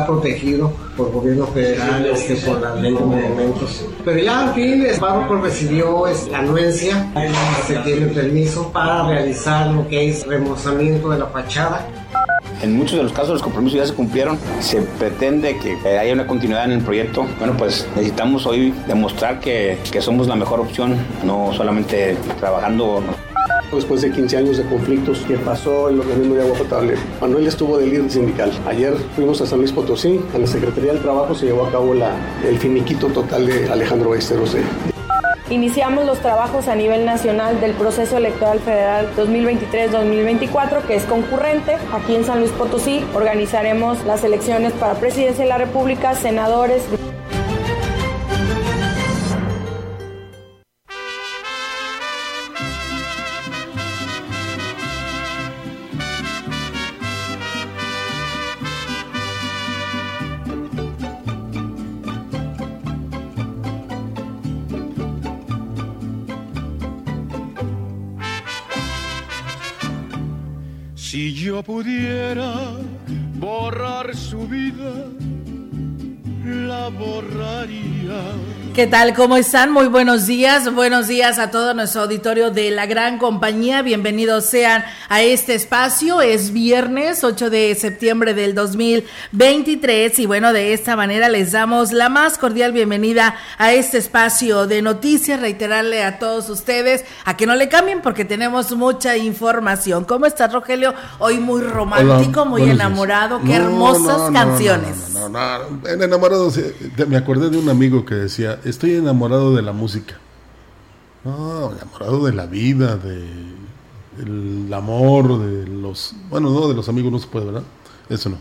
Protegido por gobierno federal, este, por la ley de monumentos. Pero ya al fin, el párroco recibió la anuencia, se tiene permiso para realizar lo que es remozamiento de la fachada. En muchos de los casos los compromisos ya se cumplieron. Se pretende que haya una continuidad en el proyecto. Bueno, pues necesitamos hoy demostrar que, que somos la mejor opción, no solamente trabajando después de 15 años de conflictos que pasó el organismo de agua potable. Manuel estuvo de líder sindical. Ayer fuimos a San Luis Potosí, a la Secretaría del Trabajo se llevó a cabo la, el finiquito total de Alejandro Esteros de, Iniciamos los trabajos a nivel nacional del proceso electoral federal 2023-2024, que es concurrente. Aquí en San Luis Potosí organizaremos las elecciones para presidencia de la República, senadores. Si yo pudiera borrar su vida, la borraría. ¿Qué tal? ¿Cómo están? Muy buenos días. Buenos días a todo nuestro auditorio de la gran compañía. Bienvenidos sean a este espacio. Es viernes 8 de septiembre del 2023 y bueno, de esta manera les damos la más cordial bienvenida a este espacio de noticias. Reiterarle a todos ustedes a que no le cambien porque tenemos mucha información. ¿Cómo estás, Rogelio? Hoy muy romántico, Hola, muy enamorado. días. Qué No, hermosas no, no, canciones. No, no, no, no. En enamorado, te- me acordé de un amigo que decía, estoy enamorado de la música. No, enamorado de la vida, de el amor, de los, bueno, no, de los amigos no se puede, ¿verdad? Eso no.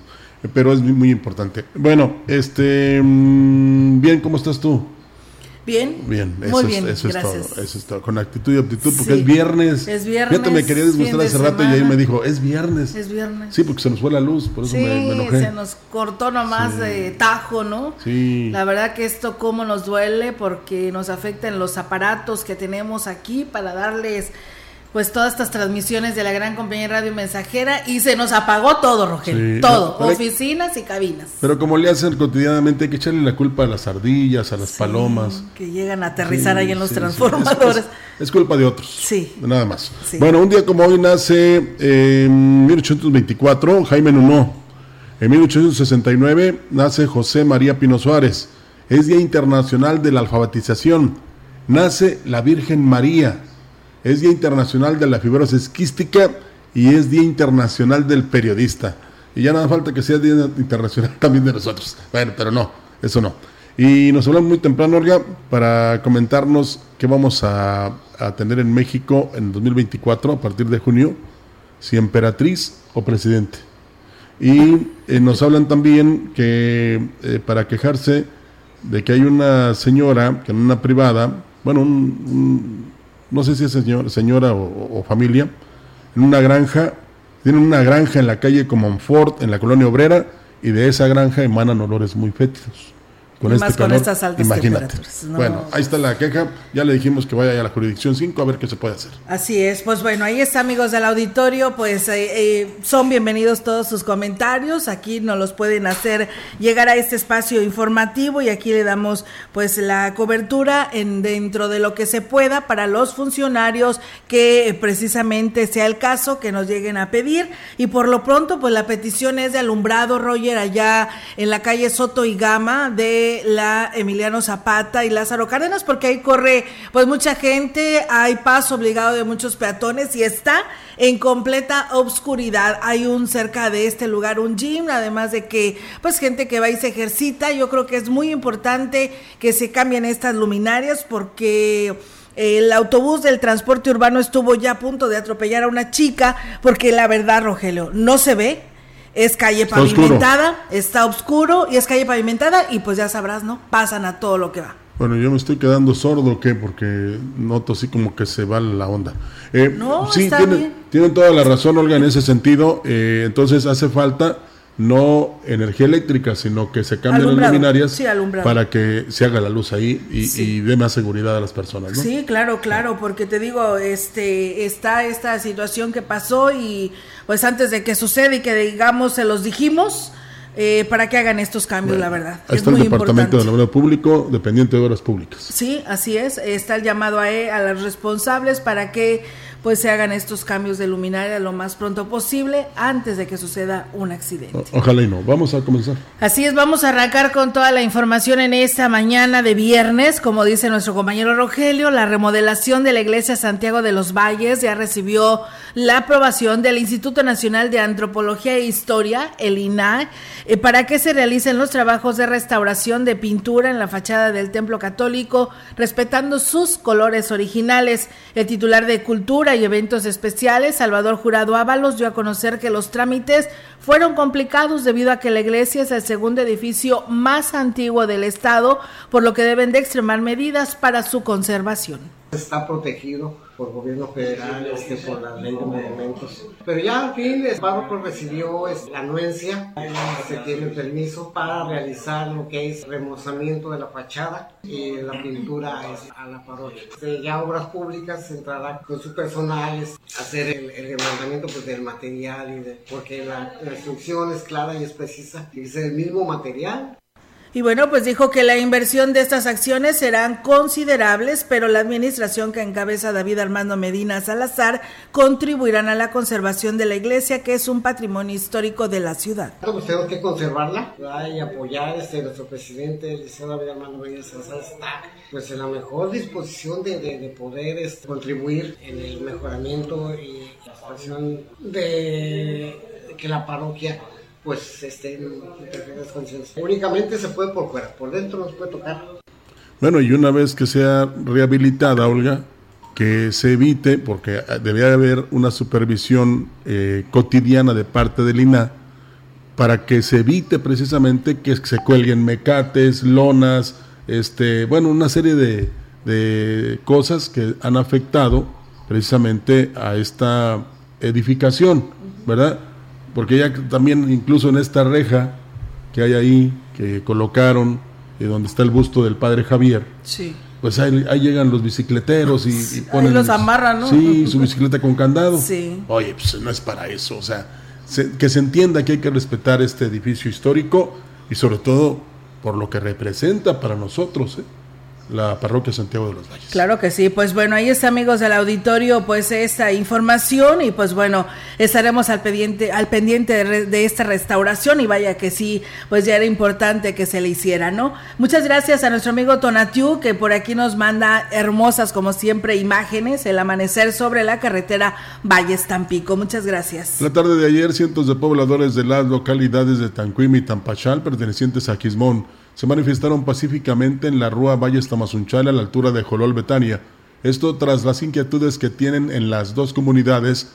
Pero es muy, muy importante. Bueno, este, mm, bien, ¿cómo estás tú? Bien. Bien, eso, Muy es, bien, eso es todo, eso es todo, con actitud y aptitud, porque Sí. es viernes. Es viernes, Fíjate, me quería disgustar fin de hace rato y ahí semana. me dijo, es viernes. Es viernes. Sí, porque se nos fue la luz, por eso Sí, me, me enojé. se nos cortó nomás de tajo, ¿no? Sí. La verdad que esto cómo nos duele porque nos afectan los aparatos que tenemos aquí para darles pues todas estas transmisiones de la gran compañía radio mensajera y se nos apagó todo, Rogelio, Sí, todo, pero oficinas y cabinas. Pero como le hacen cotidianamente, hay que echarle la culpa a las ardillas, a las palomas. Que llegan a aterrizar Sí, ahí en los sí, sí. transformadores. Es, es- es culpa de otros. Sí. Nada más. Sí. Bueno, un día como hoy nace eh, en 1824 Jaime Nuno. En 1869 nace José María Pino Suárez. Es Día Internacional de la Alfabetización. Nace la Virgen María. Es Día Internacional de la Fibrosis Quística y es Día Internacional del Periodista. Y ya nada falta que sea Día Internacional también de nosotros. Bueno, pero no, eso no. Y nos hablamos muy temprano, Olga, para comentarnos qué vamos a, tener en México en 2024, a partir de junio, si emperatriz o presidente. Y eh, nos hablan también que eh, para quejarse de que hay una señora que en una privada, bueno, un- no sé si es señor- señora o, o familia, en una granja, tienen una granja en la calle Comonfort, en la colonia obrera, y de esa granja emanan olores muy fétidos. Más con estas altas temperaturas, no. Bueno, ahí está la queja, ya le dijimos que vaya a la jurisdicción 5 a ver qué se puede hacer. Así es, pues bueno, ahí está amigos del auditorio, pues eh, eh, son bienvenidos todos sus comentarios, aquí nos los pueden hacer llegar a este espacio informativo y aquí le damos pues la cobertura en dentro de lo que se pueda para los funcionarios que eh, precisamente sea el caso que nos lleguen a pedir y por lo pronto pues la petición es de alumbrado Roger allá en la calle Soto y Gama de la Emiliano Zapata y Lázaro Cárdenas, porque ahí corre pues mucha gente, hay paso obligado de muchos peatones y está en completa obscuridad. Hay un cerca de este lugar un gym, además de que pues gente que va y se ejercita. Yo creo que es muy importante que se cambien estas luminarias porque el autobús del transporte urbano estuvo ya a punto de atropellar a una chica porque la verdad, Rogelio, no se ve. Es calle pavimentada, está oscuro y es calle pavimentada y pues ya sabrás, ¿no? Pasan a todo lo que va. Bueno, yo me estoy quedando sordo, ¿qué? Porque noto así como que se va la onda. Eh, no, sí, tienen, tienen, toda la razón, Olga, en ese sentido. Eh, entonces hace falta no energía eléctrica, sino que se cambien las luminarias para que se haga la luz ahí y, dé más seguridad a las personas. ¿no? Sí, claro, claro, porque te digo, este, está esta situación que pasó y pues antes de que suceda y que digamos se los dijimos, eh, para que hagan estos cambios, la verdad. Ahí está el Departamento de Obras Público, dependiente de Obras Públicas. Sí, así es. Está el llamado a, e, a los responsables para que pues se hagan estos cambios de luminaria lo más pronto posible antes de que suceda un accidente. ojalá y no. Vamos a comenzar. Así es, vamos a arrancar con toda la información en esta mañana de viernes. Como dice nuestro compañero Rogelio, la remodelación de la iglesia Santiago de los Valles ya recibió la aprobación del Instituto Nacional de Antropología e Historia, el INAH, eh, para que se realicen los trabajos de restauración de pintura en la fachada del templo católico, respetando sus colores originales. El titular de Cultura y Eventos Especiales, Salvador Jurado Ábalos, dio a conocer que los trámites fueron complicados debido a que la iglesia es el segundo edificio más antiguo del Estado, por lo que deben de extremar medidas para su conservación. Está protegido por gobierno federal, este, por la ley de monumentos. Pero ya al fin el párroco recibió la anuencia, se tiene permiso para realizar lo que es remozamiento de la fachada y la pintura a la parroquia. Este, ya obras públicas entrará con su personal a hacer el, el remozamiento pues, del material y de, porque la, la instrucción es clara y es precisa, es el mismo material y bueno, pues dijo que la inversión de estas acciones serán considerables, pero la administración que encabeza David Armando Medina Salazar contribuirán a la conservación de la iglesia, que es un patrimonio histórico de la ciudad. Pues tenemos que conservarla y apoyar. Este, nuestro presidente, el liceo David Armando Medina Salazar, está pues en la mejor disposición de, de, poder este, contribuir en el mejoramiento y la situación de que la parroquia pues este, en. Únicamente se puede por fuera, por dentro no se puede tocar. Bueno, y una vez que sea rehabilitada, Olga, que se evite, porque debe haber una supervisión eh, cotidiana de parte del INA, para que se evite precisamente que se cuelguen mecates, lonas, este, bueno, una serie de, de cosas que han afectado precisamente a esta edificación, ¿verdad? Porque ya también incluso en esta reja que hay ahí, que colocaron, y donde está el busto del padre Javier, sí. pues ahí, llegan los bicicleteros y, ponen... los amarran, ¿no? Sí, su bicicleta con candado. Sí. Oye, pues no es para eso, o sea, que se entienda que hay que respetar este edificio histórico y sobre todo por lo que representa para nosotros, ¿eh? La parroquia Santiago de los Valles. Claro que sí, pues bueno, ahí está amigos del auditorio, pues esta información y pues bueno, estaremos al pendiente, al pendiente de, esta restauración y vaya que sí, pues ya era importante que se le hiciera, ¿no? Muchas gracias a nuestro amigo Tonatiu que por aquí nos manda hermosas como siempre imágenes, el amanecer sobre la carretera Valles Tampico, muchas gracias. La tarde de ayer cientos de pobladores de las localidades de Tanquim y Tampachal pertenecientes a Quismón se manifestaron pacíficamente en la Rúa Valles Tamazunchal a la altura de Jolol Betania. Esto tras las inquietudes que tienen en las dos comunidades,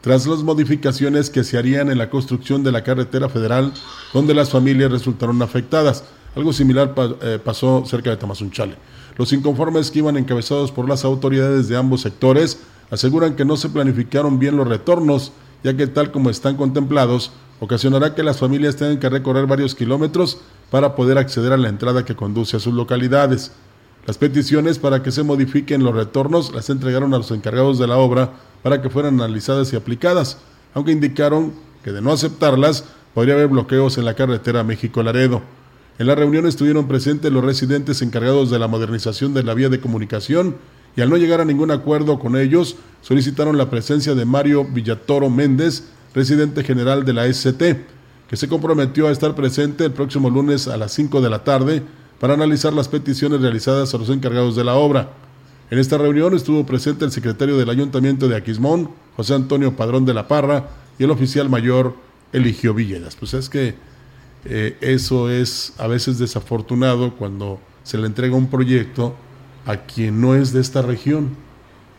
tras las modificaciones que se harían en la construcción de la carretera federal, donde las familias resultaron afectadas. Algo similar eh, pasó cerca de Tamazunchale. Los inconformes que iban encabezados por las autoridades de ambos sectores aseguran que no se planificaron bien los retornos, ya que tal como están contemplados, ocasionará que las familias tengan que recorrer varios kilómetros para poder acceder a la entrada que conduce a sus localidades. Las peticiones para que se modifiquen los retornos las entregaron a los encargados de la obra para que fueran analizadas y aplicadas, aunque indicaron que de no aceptarlas podría haber bloqueos en la carretera México-Laredo. En la reunión estuvieron presentes los residentes encargados de la modernización de la vía de comunicación y al no llegar a ningún acuerdo con ellos, solicitaron la presencia de Mario Villatoro Méndez, presidente general de la ST, que se comprometió a estar presente el próximo lunes a las 5 de la tarde para analizar las peticiones realizadas a los encargados de la obra. En esta reunión estuvo presente el secretario del Ayuntamiento de Aquismón, José Antonio Padrón de la Parra, y el oficial mayor Eligio Villegas. Pues es que eh, eso es a veces desafortunado cuando se le entrega un proyecto a quien no es de esta región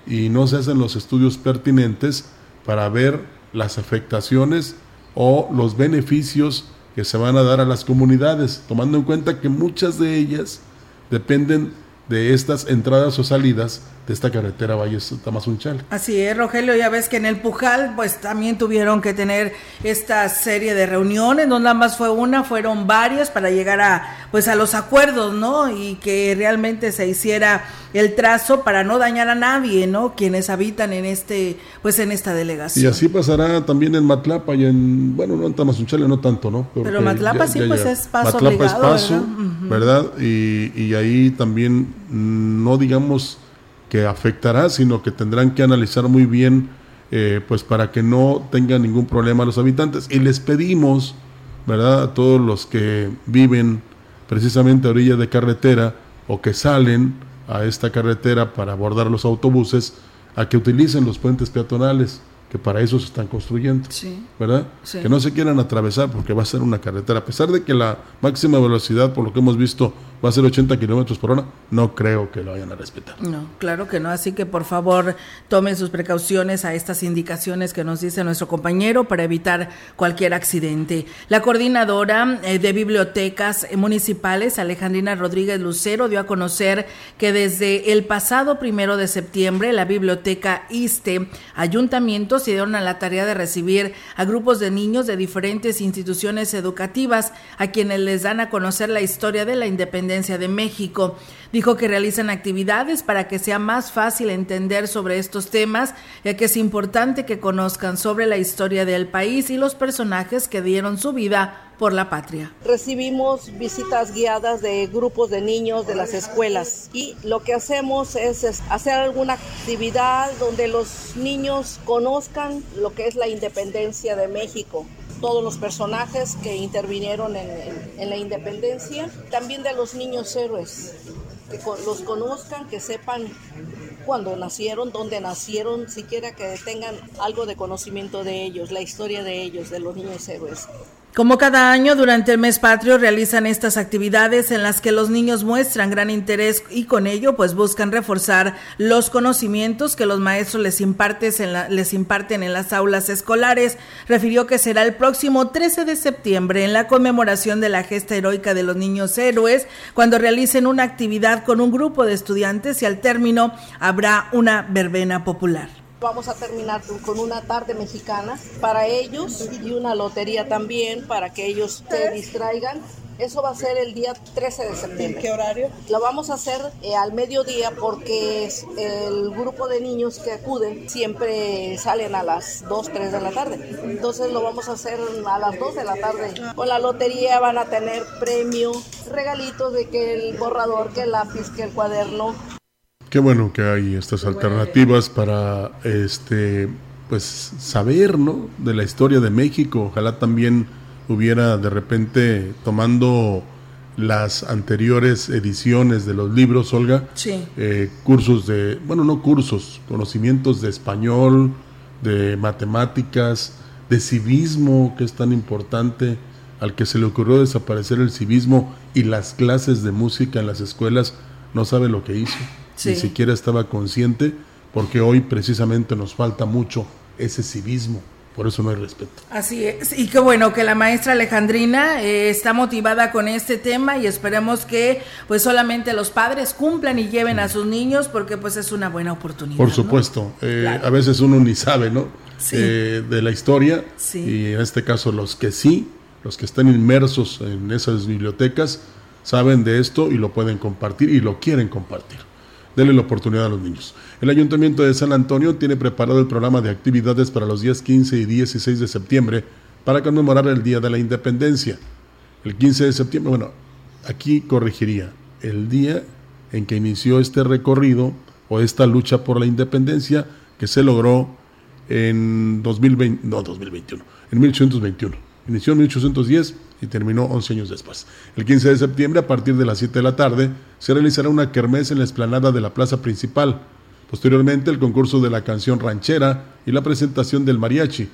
y no se hacen los estudios pertinentes para ver las afectaciones o los beneficios que se van a dar a las comunidades, tomando en cuenta que muchas de ellas dependen de estas entradas o salidas de esta carretera Valle Tamazunchal. Así es, Rogelio, ya ves que en el Pujal pues también tuvieron que tener esta serie de reuniones, no nada más fue una, fueron varias para llegar a pues a los acuerdos, ¿no? Y que realmente se hiciera el trazo para no dañar a nadie, ¿no? Quienes habitan en este pues en esta delegación. Y así pasará también en Matlapa y en bueno, no en Tamazunchal no tanto, ¿no? Pero Matlapa sí pues es paso Matlapa es paso, ¿verdad? Y, y ahí también no digamos que afectará, sino que tendrán que analizar muy bien, eh, pues para que no tengan ningún problema los habitantes. Y les pedimos, ¿verdad? A todos los que viven precisamente a orillas de carretera o que salen a esta carretera para abordar los autobuses, a que utilicen los puentes peatonales que para eso se están construyendo, ¿verdad? Que no se quieran atravesar porque va a ser una carretera, a pesar de que la máxima velocidad, por lo que hemos visto, va a ser 80 kilómetros por hora, no creo que lo vayan a respetar. No, claro que no, así que por favor tomen sus precauciones a estas indicaciones que nos dice nuestro compañero para evitar cualquier accidente. La coordinadora eh, de bibliotecas municipales, Alejandrina Rodríguez Lucero, dio a conocer que desde el pasado primero de septiembre la biblioteca ISTE, Ayuntamiento, se dieron a la tarea de recibir a grupos de niños de diferentes instituciones educativas a quienes les dan a conocer la historia de la independencia de México. Dijo que realizan actividades para que sea más fácil entender sobre estos temas, ya que es importante que conozcan sobre la historia del país y los personajes que dieron su vida por la patria. Recibimos visitas guiadas de grupos de niños de las escuelas y lo que hacemos es, hacer alguna actividad donde los niños conozcan lo que es la independencia de México todos los personajes que intervinieron en, la independencia, también de los niños héroes, que los conozcan, que sepan cuándo nacieron, dónde nacieron, siquiera que tengan algo de conocimiento de ellos, la historia de ellos, de los niños héroes. Como cada año, durante el mes patrio realizan estas actividades en las que los niños muestran gran interés y con ello pues buscan reforzar los conocimientos que los maestros les, les imparten en las aulas escolares. Refirió que será el próximo 13 de septiembre en la conmemoración de la gesta heroica de los niños héroes, cuando realicen una actividad con un grupo de estudiantes y al término habrá una verbena popular. Vamos a terminar con una tarde mexicana para ellos y una lotería también para que ellos se distraigan. Eso va a ser el día 13 de septiembre. ¿Qué horario? Lo vamos a hacer eh, al mediodía porque el grupo de niños que acuden siempre salen a las 2, 3 de la tarde. Entonces lo vamos a hacer a las 2 de la tarde. Con la lotería van a tener premio, regalitos de que el borrador, que el lápiz, que el cuaderno, Qué bueno que hay estas alternativas para este pues saber, ¿no? de la historia de México. Ojalá también hubiera de repente tomando las anteriores ediciones de los libros, Olga, eh, cursos de, bueno, no cursos, conocimientos de español, de matemáticas, de civismo, que es tan importante, al que se le ocurrió desaparecer el civismo y las clases de música en las escuelas, no sabe lo que hizo ni siquiera estaba consciente, porque hoy precisamente nos falta mucho ese civismo. Por eso no hay respeto. Así es. Y qué bueno que la maestra Alejandrina eh, está motivada con este tema y esperemos que pues solamente los padres cumplan y lleven a sus niños porque pues es una buena oportunidad. Por supuesto. Eh, a veces uno ni sabe, ¿no? Eh, de la historia. Y en este caso los que sí, los que están inmersos en esas bibliotecas, saben de esto y lo pueden compartir y lo quieren compartir. Denle la oportunidad a los niños. El Ayuntamiento de San Antonio tiene preparado el programa de actividades para los días 15 y 16 de septiembre para conmemorar el Día de la Independencia. El 15 de septiembre, bueno, aquí corregiría, el día en que inició este recorrido o esta lucha por la independencia que se logró en 2020, no 2021, en 1821. Inició en 1810 y terminó 11 años después. El 15 de septiembre, a partir de las 7 de la tarde, se realizará una kermés en la explanada de la plaza principal. Posteriormente, el concurso de la canción ranchera y la presentación del mariachi.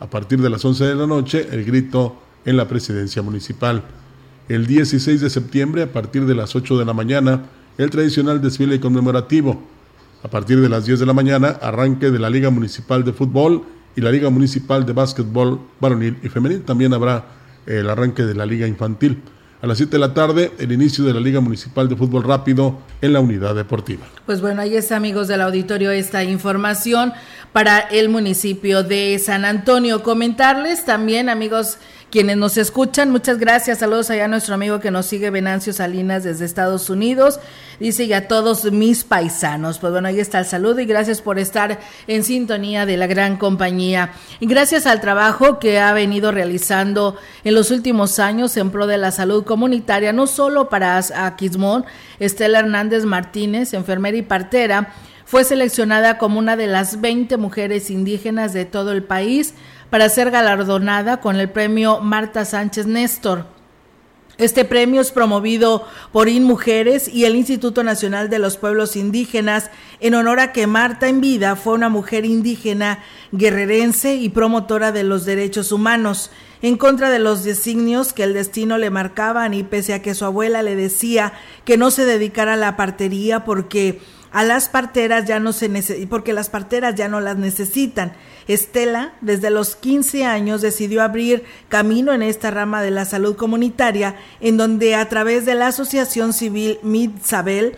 A partir de las 11 de la noche, el grito en la presidencia municipal. El 16 de septiembre, a partir de las 8 de la mañana, el tradicional desfile conmemorativo. A partir de las 10 de la mañana, arranque de la Liga Municipal de Fútbol y la Liga Municipal de Básquetbol Varonil y Femenil. También habrá el arranque de la Liga Infantil. A las 7 de la tarde, el inicio de la Liga Municipal de Fútbol Rápido en la unidad deportiva. Pues bueno, ahí está, amigos del auditorio, esta información para el municipio de San Antonio. Comentarles también, amigos quienes nos escuchan, muchas gracias. Saludos allá a nuestro amigo que nos sigue, Venancio Salinas, desde Estados Unidos. Dice y a todos mis paisanos. Pues bueno, ahí está el saludo y gracias por estar en sintonía de la gran compañía. Gracias al trabajo que ha venido realizando en los últimos años en pro de la salud comunitaria, no solo para Aquismón, Estela Hernández Martínez, enfermera y partera, fue seleccionada como una de las 20 mujeres indígenas de todo el país para ser galardonada con el premio Marta Sánchez Néstor. Este premio es promovido por InMujeres y el Instituto Nacional de los Pueblos Indígenas en honor a que Marta en vida fue una mujer indígena, guerrerense y promotora de los derechos humanos, en contra de los designios que el destino le marcaban y pese a que su abuela le decía que no se dedicara a la partería porque a las parteras ya no se porque las parteras ya no las necesitan. Estela, desde los 15 años, decidió abrir camino en esta rama de la salud comunitaria, en donde a través de la Asociación Civil Mitzabel,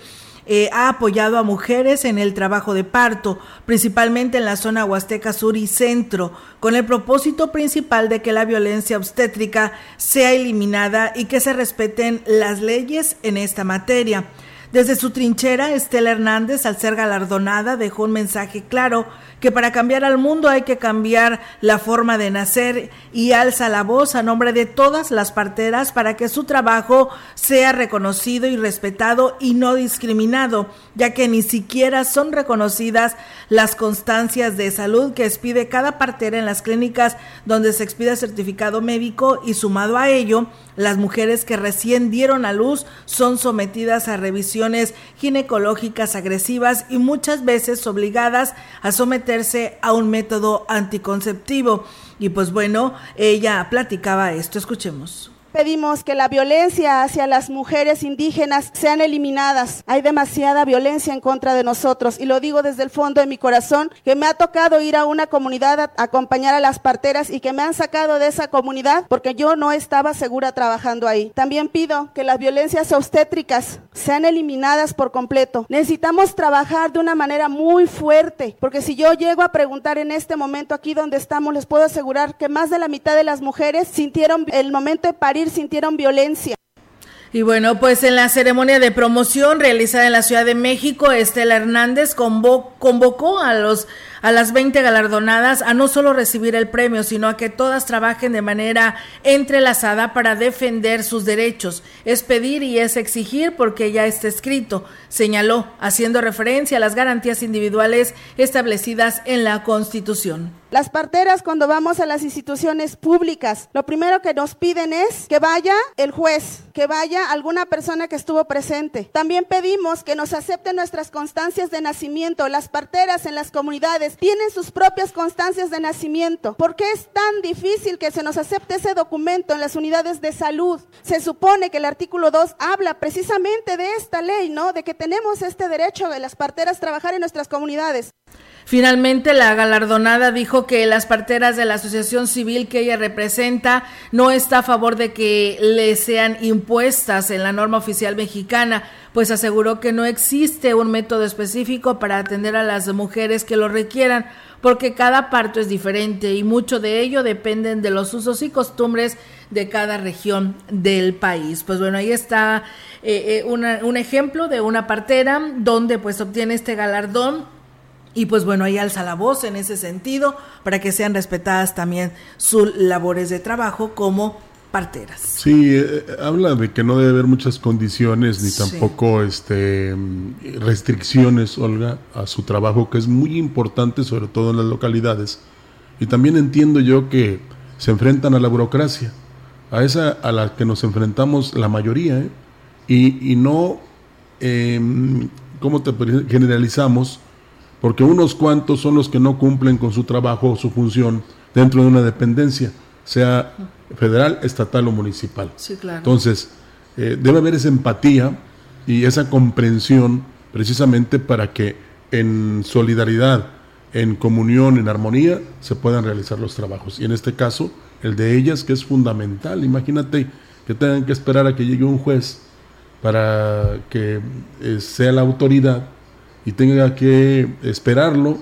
eh, ha apoyado a mujeres en el trabajo de parto, principalmente en la zona Huasteca Sur y Centro, con el propósito principal de que la violencia obstétrica sea eliminada y que se respeten las leyes en esta materia. Desde su trinchera, Estela Hernández, al ser galardonada, dejó un mensaje claro que para cambiar al mundo hay que cambiar la forma de nacer y alza la voz a nombre de todas las parteras para que su trabajo sea reconocido y respetado y no discriminado, ya que ni siquiera son reconocidas las constancias de salud que expide cada partera en las clínicas donde se expide certificado médico y sumado a ello, las mujeres que recién dieron a luz son sometidas a ginecológicas agresivas y muchas veces obligadas a someterse a un método anticonceptivo. Y pues bueno, ella platicaba esto, escuchemos. Pedimos que la violencia hacia las mujeres indígenas sean eliminadas. Hay demasiada violencia en contra de nosotros y lo digo desde el fondo de mi corazón, que me ha tocado ir a una comunidad a acompañar a las parteras y que me han sacado de esa comunidad porque yo no estaba segura trabajando ahí. También pido que las violencias obstétricas sean eliminadas por completo. Necesitamos trabajar de una manera muy fuerte porque si yo llego a preguntar en este momento aquí donde estamos, les puedo asegurar que más de la mitad de las mujeres sintieron el momento de parir sintieron violencia. Y bueno, pues en la ceremonia de promoción realizada en la Ciudad de México, Estela Hernández convocó a los a las 20 galardonadas a no solo recibir el premio, sino a que todas trabajen de manera entrelazada para defender sus derechos. Es pedir y es exigir porque ya está escrito, señaló, haciendo referencia a las garantías individuales establecidas en la Constitución. Las parteras cuando vamos a las instituciones públicas, lo primero que nos piden es que vaya el juez, que vaya alguna persona que estuvo presente. También pedimos que nos acepten nuestras constancias de nacimiento. Las parteras en las comunidades tienen sus propias constancias de nacimiento. ¿Por qué es tan difícil que se nos acepte ese documento en las unidades de salud? Se supone que el artículo 2 habla precisamente de esta ley, ¿no? De que tenemos este derecho de las parteras trabajar en nuestras comunidades. Finalmente, la galardonada dijo que las parteras de la asociación civil que ella representa no está a favor de que le sean impuestas en la norma oficial mexicana, pues aseguró que no existe un método específico para atender a las mujeres que lo requieran, porque cada parto es diferente y mucho de ello dependen de los usos y costumbres de cada región del país. Pues bueno, ahí está eh, eh, un ejemplo de una partera donde pues obtiene este galardón y pues bueno, ahí alza la voz en ese sentido para que sean respetadas también sus labores de trabajo como parteras. Sí, eh, eh, habla de que no debe haber muchas condiciones ni tampoco este restricciones, Olga, a su trabajo, que es muy importante, sobre todo en las localidades. Y también entiendo yo que se enfrentan a la burocracia, a esa a la que nos enfrentamos la mayoría, ¿eh? y, y, no, eh, ¿cómo te generalizamos? Porque unos cuantos son los que no cumplen con su trabajo o su función dentro de una dependencia, sea federal, estatal o municipal. Sí, claro. Entonces, eh, debe haber esa empatía y esa comprensión precisamente para que en solidaridad, en comunión, en armonía, se puedan realizar los trabajos. Y en este caso, el de ellas, que es fundamental. Imagínate que tengan que esperar a que llegue un juez para que eh, sea la autoridad y tenga que esperarlo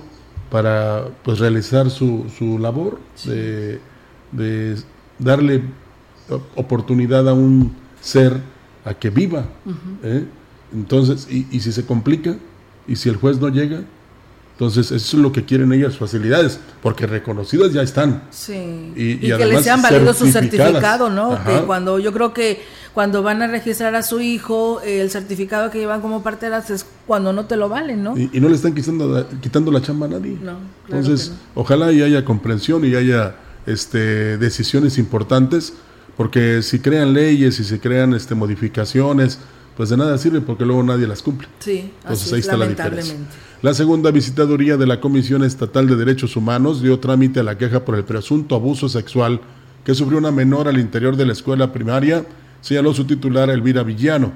para pues realizar su, su labor de, de, darle oportunidad a un ser a que viva. Uh -huh. ¿eh? Entonces, y, y, si se complica, y si el juez no llega, entonces eso es lo que quieren ellas, facilidades, porque reconocidas ya están. Sí. Y, y, y que les sean válido su certificado, ¿no? Ajá. Que cuando yo creo que cuando van a registrar a su hijo, el certificado que llevan como parteras es cuando no te lo valen, ¿no? Y, no le están quitando, quitando la chamba a nadie. No, claro Entonces, no. ojalá y haya comprensión y haya este, decisiones importantes, porque si crean leyes y se crean este, modificaciones, pues de nada sirve porque luego nadie las cumple. Sí, Entonces así ahí es, está la diferencia. La segunda visitaduría de la Comisión Estatal de Derechos Humanos dio trámite a la queja por el presunto abuso sexual que sufrió una menor al interior de la escuela primaria, señaló su titular Elvira Villano.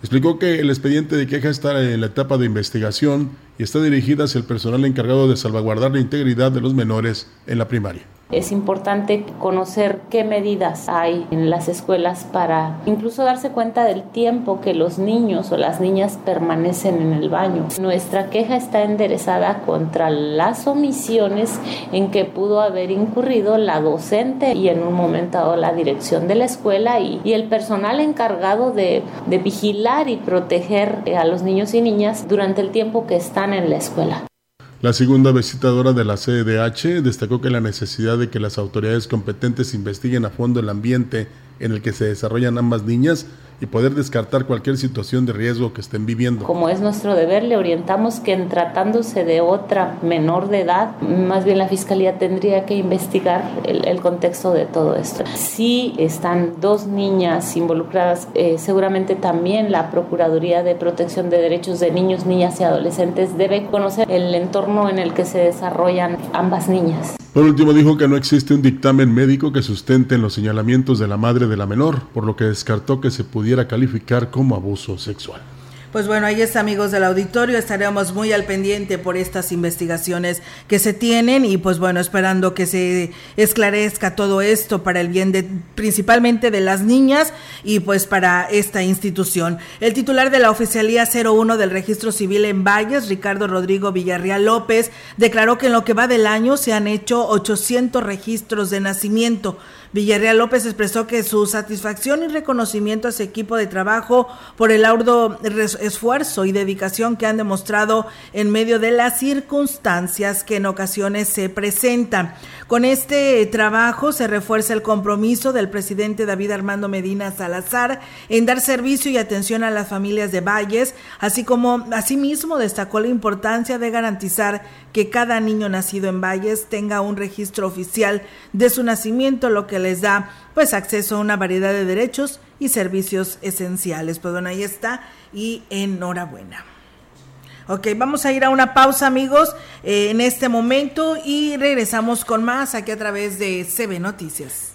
Explicó que el expediente de queja está en la etapa de investigación y está dirigida hacia el personal encargado de salvaguardar la integridad de los menores en la primaria. Es importante conocer qué medidas hay en las escuelas para incluso darse cuenta del tiempo que los niños o las niñas permanecen en el baño. Nuestra queja está enderezada contra las omisiones en que pudo haber incurrido la docente y en un momento dado la dirección de la escuela y, y el personal encargado de, de vigilar y proteger a los niños y niñas durante el tiempo que están en la escuela. La segunda visitadora de la CDH destacó que la necesidad de que las autoridades competentes investiguen a fondo el ambiente en el que se desarrollan ambas niñas y poder descartar cualquier situación de riesgo que estén viviendo. Como es nuestro deber, le orientamos que en tratándose de otra menor de edad, más bien la Fiscalía tendría que investigar el, el contexto de todo esto. Si están dos niñas involucradas, eh, seguramente también la Procuraduría de Protección de Derechos de Niños, Niñas y Adolescentes debe conocer el entorno en el que se desarrollan ambas niñas. Por último, dijo que no existe un dictamen médico que sustente los señalamientos de la madre de la menor, por lo que descartó que se pudiera calificar como abuso sexual. Pues bueno, ahí está, amigos del auditorio. Estaremos muy al pendiente por estas investigaciones que se tienen y pues bueno, esperando que se esclarezca todo esto para el bien de principalmente de las niñas y pues para esta institución. El titular de la Oficialía 01 del Registro Civil en Valles, Ricardo Rodrigo Villarreal López, declaró que en lo que va del año se han hecho 800 registros de nacimiento. Villarreal López expresó que su satisfacción y reconocimiento a su equipo de trabajo por el arduo esfuerzo y dedicación que han demostrado en medio de las circunstancias que en ocasiones se presentan. Con este trabajo se refuerza el compromiso del presidente David Armando Medina Salazar en dar servicio y atención a las familias de Valles, así como asimismo destacó la importancia de garantizar que cada niño nacido en Valles tenga un registro oficial de su nacimiento, lo que les da pues acceso a una variedad de derechos y servicios esenciales. Pues bueno, ahí está y enhorabuena. Ok, vamos a ir a una pausa amigos eh, en este momento y regresamos con más aquí a través de CB Noticias.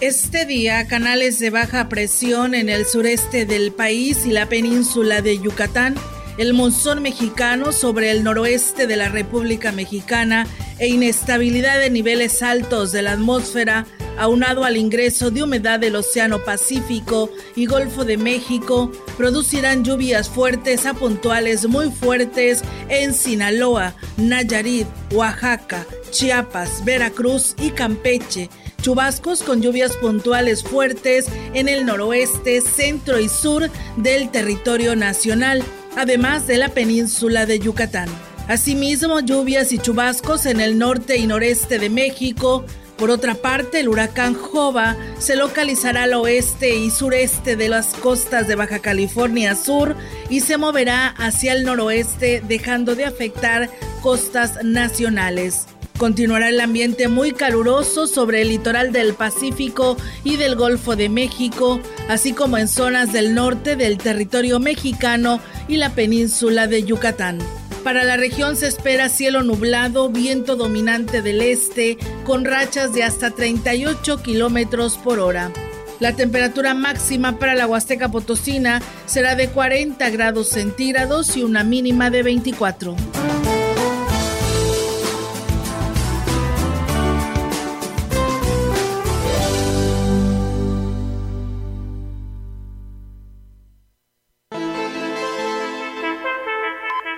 Este día, canales de baja presión en el sureste del país y la península de Yucatán el monzón mexicano sobre el noroeste de la República Mexicana e inestabilidad de niveles altos de la atmósfera, aunado al ingreso de humedad del Océano Pacífico y Golfo de México, producirán lluvias fuertes a puntuales muy fuertes en Sinaloa, Nayarit, Oaxaca, Chiapas, Veracruz y Campeche. Chubascos con lluvias puntuales fuertes en el noroeste, centro y sur del territorio nacional, además de la península de Yucatán. Asimismo, lluvias y chubascos en el norte y noreste de México. Por otra parte, el huracán Jova se localizará al oeste y sureste de las costas de Baja California Sur y se moverá hacia el noroeste, dejando de afectar costas nacionales. Continuará el ambiente muy caluroso sobre el litoral del Pacífico y del Golfo de México, así como en zonas del norte del territorio mexicano y la península de Yucatán. Para la región se espera cielo nublado, viento dominante del este, con rachas de hasta 38 kilómetros por hora. La temperatura máxima para la Huasteca Potosina será de 40 grados centígrados y una mínima de 24.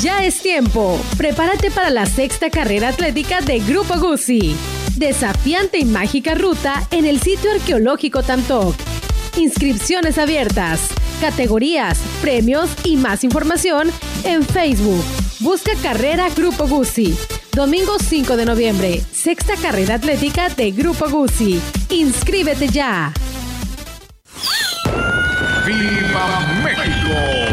Ya es tiempo. Prepárate para la sexta carrera atlética de Grupo Guzzi. Desafiante y mágica ruta en el sitio arqueológico Tantoc. Inscripciones abiertas, categorías, premios y más información en Facebook. Busca Carrera Grupo Guzzi. Domingo 5 de noviembre, sexta carrera atlética de Grupo Guzzi. Inscríbete ya. ¡Viva México!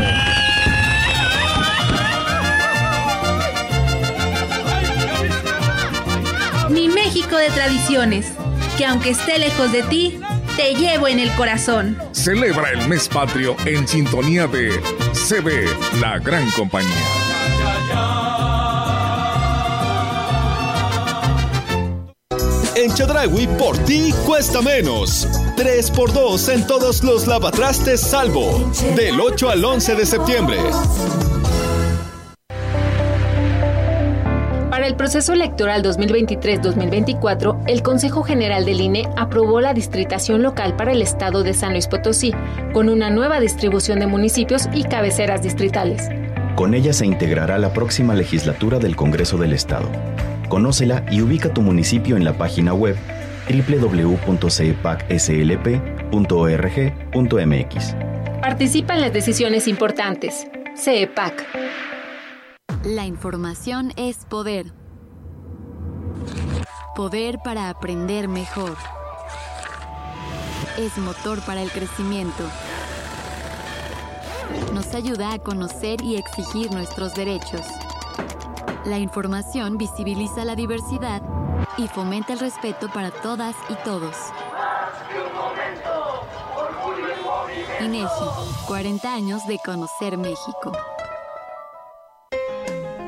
México de tradiciones, que aunque esté lejos de ti, te llevo en el corazón. Celebra el mes patrio en sintonía de CB, la gran compañía. En Chedraui por ti cuesta menos. 3x2 en todos los lavatrastes salvo. Del 8 al 11 de septiembre. El proceso electoral 2023-2024, el Consejo General del INE aprobó la distritación local para el estado de San Luis Potosí, con una nueva distribución de municipios y cabeceras distritales. Con ella se integrará la próxima legislatura del Congreso del Estado. Conócela y ubica tu municipio en la página web www.cepacslp.org.mx. Participa en las decisiones importantes. CEPAC. La información es poder. Poder para aprender mejor. Es motor para el crecimiento. Nos ayuda a conocer y exigir nuestros derechos. La información visibiliza la diversidad y fomenta el respeto para todas y todos. INEGI, 40 años de conocer México.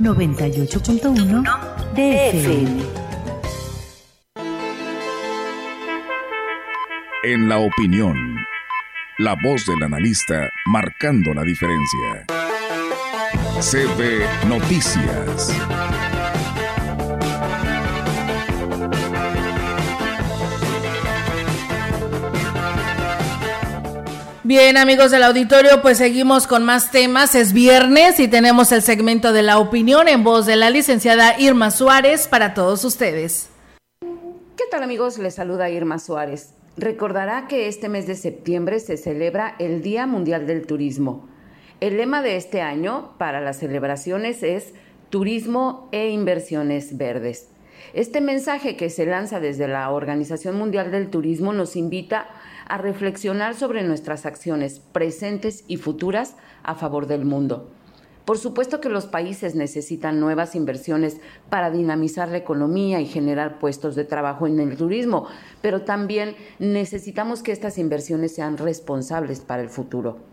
98.1 DFM. En la opinión, la voz del analista marcando la diferencia. CB Noticias. Bien, amigos del auditorio, pues seguimos con más temas. Es viernes y tenemos el segmento de la opinión en voz de la licenciada Irma Suárez para todos ustedes. ¿Qué tal, amigos? Les saluda Irma Suárez. Recordará que este mes de septiembre se celebra el Día Mundial del Turismo. El lema de este año para las celebraciones es Turismo e Inversiones Verdes. Este mensaje que se lanza desde la Organización Mundial del Turismo nos invita a reflexionar sobre nuestras acciones presentes y futuras a favor del mundo. Por supuesto que los países necesitan nuevas inversiones para dinamizar la economía y generar puestos de trabajo en el turismo, pero también necesitamos que estas inversiones sean responsables para el futuro.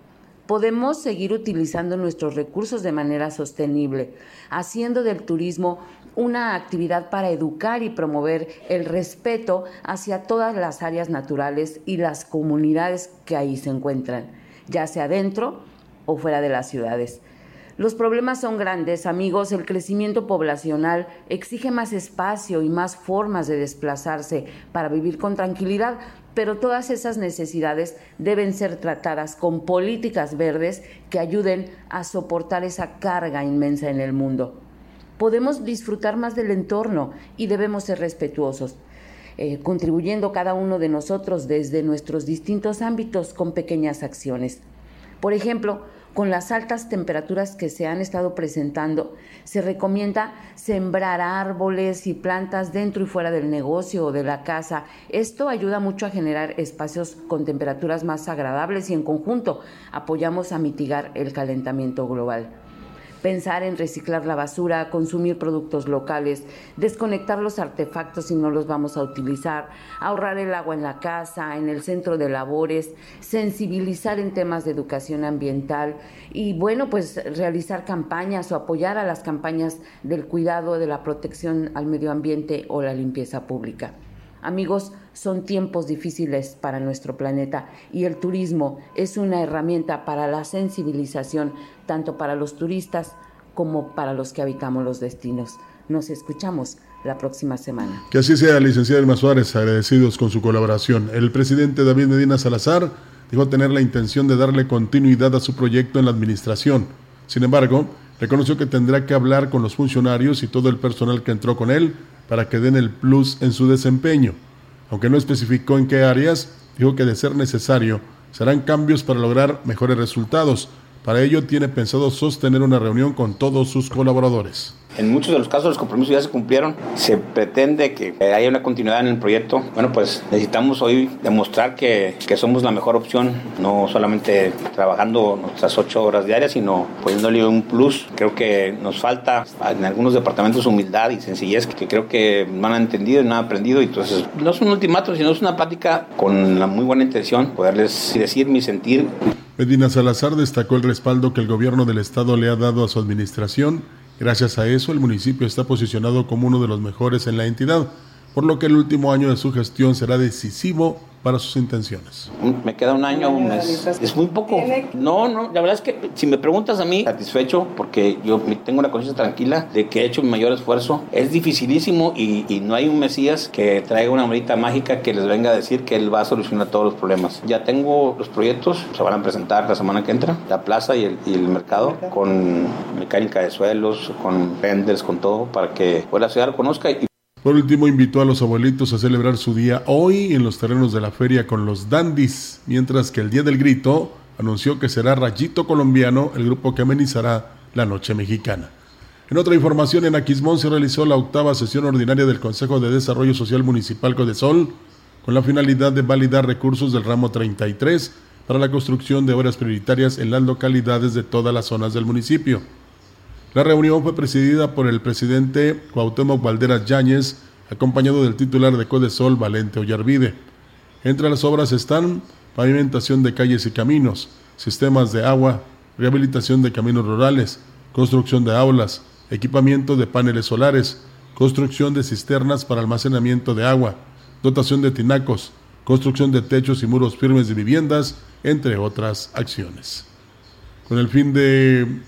Podemos seguir utilizando nuestros recursos de manera sostenible, haciendo del turismo una actividad para educar y promover el respeto hacia todas las áreas naturales y las comunidades que ahí se encuentran, ya sea dentro o fuera de las ciudades. Los problemas son grandes, amigos. El crecimiento poblacional exige más espacio y más formas de desplazarse para vivir con tranquilidad, pero todas esas necesidades deben ser tratadas con políticas verdes que ayuden a soportar esa carga inmensa en el mundo. Podemos disfrutar más del entorno y debemos ser respetuosos. Eh, contribuyendo cada uno de nosotros desde nuestros distintos ámbitos con pequeñas acciones. Por ejemplo, con las altas temperaturas que se han estado presentando, se recomienda sembrar árboles y plantas dentro y fuera del negocio o de la casa. Esto ayuda mucho a generar espacios con temperaturas más agradables y en conjunto apoyamos a mitigar el calentamiento global pensar en reciclar la basura, consumir productos locales, desconectar los artefactos si no los vamos a utilizar, ahorrar el agua en la casa, en el centro de labores, sensibilizar en temas de educación ambiental y bueno, pues realizar campañas o apoyar a las campañas del cuidado de la protección al medio ambiente o la limpieza pública. Amigos, son tiempos difíciles para nuestro planeta y el turismo es una herramienta para la sensibilización tanto para los turistas como para los que habitamos los destinos. Nos escuchamos la próxima semana. Que así sea, licenciada Irma Suárez, agradecidos con su colaboración. El presidente David Medina Salazar dijo tener la intención de darle continuidad a su proyecto en la administración. Sin embargo, reconoció que tendrá que hablar con los funcionarios y todo el personal que entró con él para que den el plus en su desempeño. Aunque no especificó en qué áreas, dijo que de ser necesario, serán cambios para lograr mejores resultados. Para ello tiene pensado sostener una reunión con todos sus colaboradores. En muchos de los casos los compromisos ya se cumplieron. Se pretende que haya una continuidad en el proyecto. Bueno, pues necesitamos hoy demostrar que, que somos la mejor opción, no solamente trabajando nuestras ocho horas diarias, sino poniéndole un plus. Creo que nos falta en algunos departamentos humildad y sencillez que creo que no han entendido y no han aprendido. Entonces, no es un ultimato, sino es una plática con la muy buena intención, poderles decir mi sentir. Medina Salazar destacó el respaldo que el gobierno del estado le ha dado a su administración Gracias a eso, el municipio está posicionado como uno de los mejores en la entidad, por lo que el último año de su gestión será decisivo para sus intenciones. Me queda un año, un mes. Es muy poco. No, no, la verdad es que si me preguntas a mí, satisfecho porque yo tengo una conciencia tranquila de que he hecho mi mayor esfuerzo. Es dificilísimo y, no hay un Mesías que traiga una varita mágica que les venga a decir que él va a solucionar todos los problemas. Ya tengo los proyectos, se van a presentar la semana que entra, la plaza y el, y el mercado, con mecánica de suelos, con renders, con todo, para que la ciudad lo conozca y por último, invitó a los abuelitos a celebrar su día hoy en los terrenos de la feria con los dandis, mientras que el Día del Grito anunció que será Rayito Colombiano, el grupo que amenizará la noche mexicana. En otra información, en Aquismón se realizó la octava sesión ordinaria del Consejo de Desarrollo Social Municipal Codesol, con la finalidad de validar recursos del ramo 33 para la construcción de obras prioritarias en las localidades de todas las zonas del municipio. La reunión fue presidida por el presidente Cuauhtémoc Valderas Yáñez, acompañado del titular de Codesol, Valente Ollarvide. Entre las obras están pavimentación de calles y caminos, sistemas de agua, rehabilitación de caminos rurales, construcción de aulas, equipamiento de paneles solares, construcción de cisternas para almacenamiento de agua, dotación de tinacos, construcción de techos y muros firmes de viviendas, entre otras acciones. Con el fin de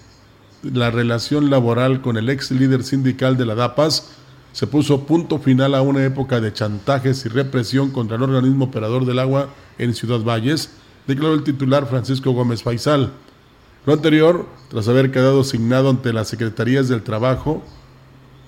la relación laboral con el ex líder sindical de la DAPAS, se puso punto final a una época de chantajes y represión contra el organismo operador del agua en Ciudad Valles, declaró el titular Francisco Gómez Faisal. Lo anterior, tras haber quedado asignado ante las Secretarías del Trabajo,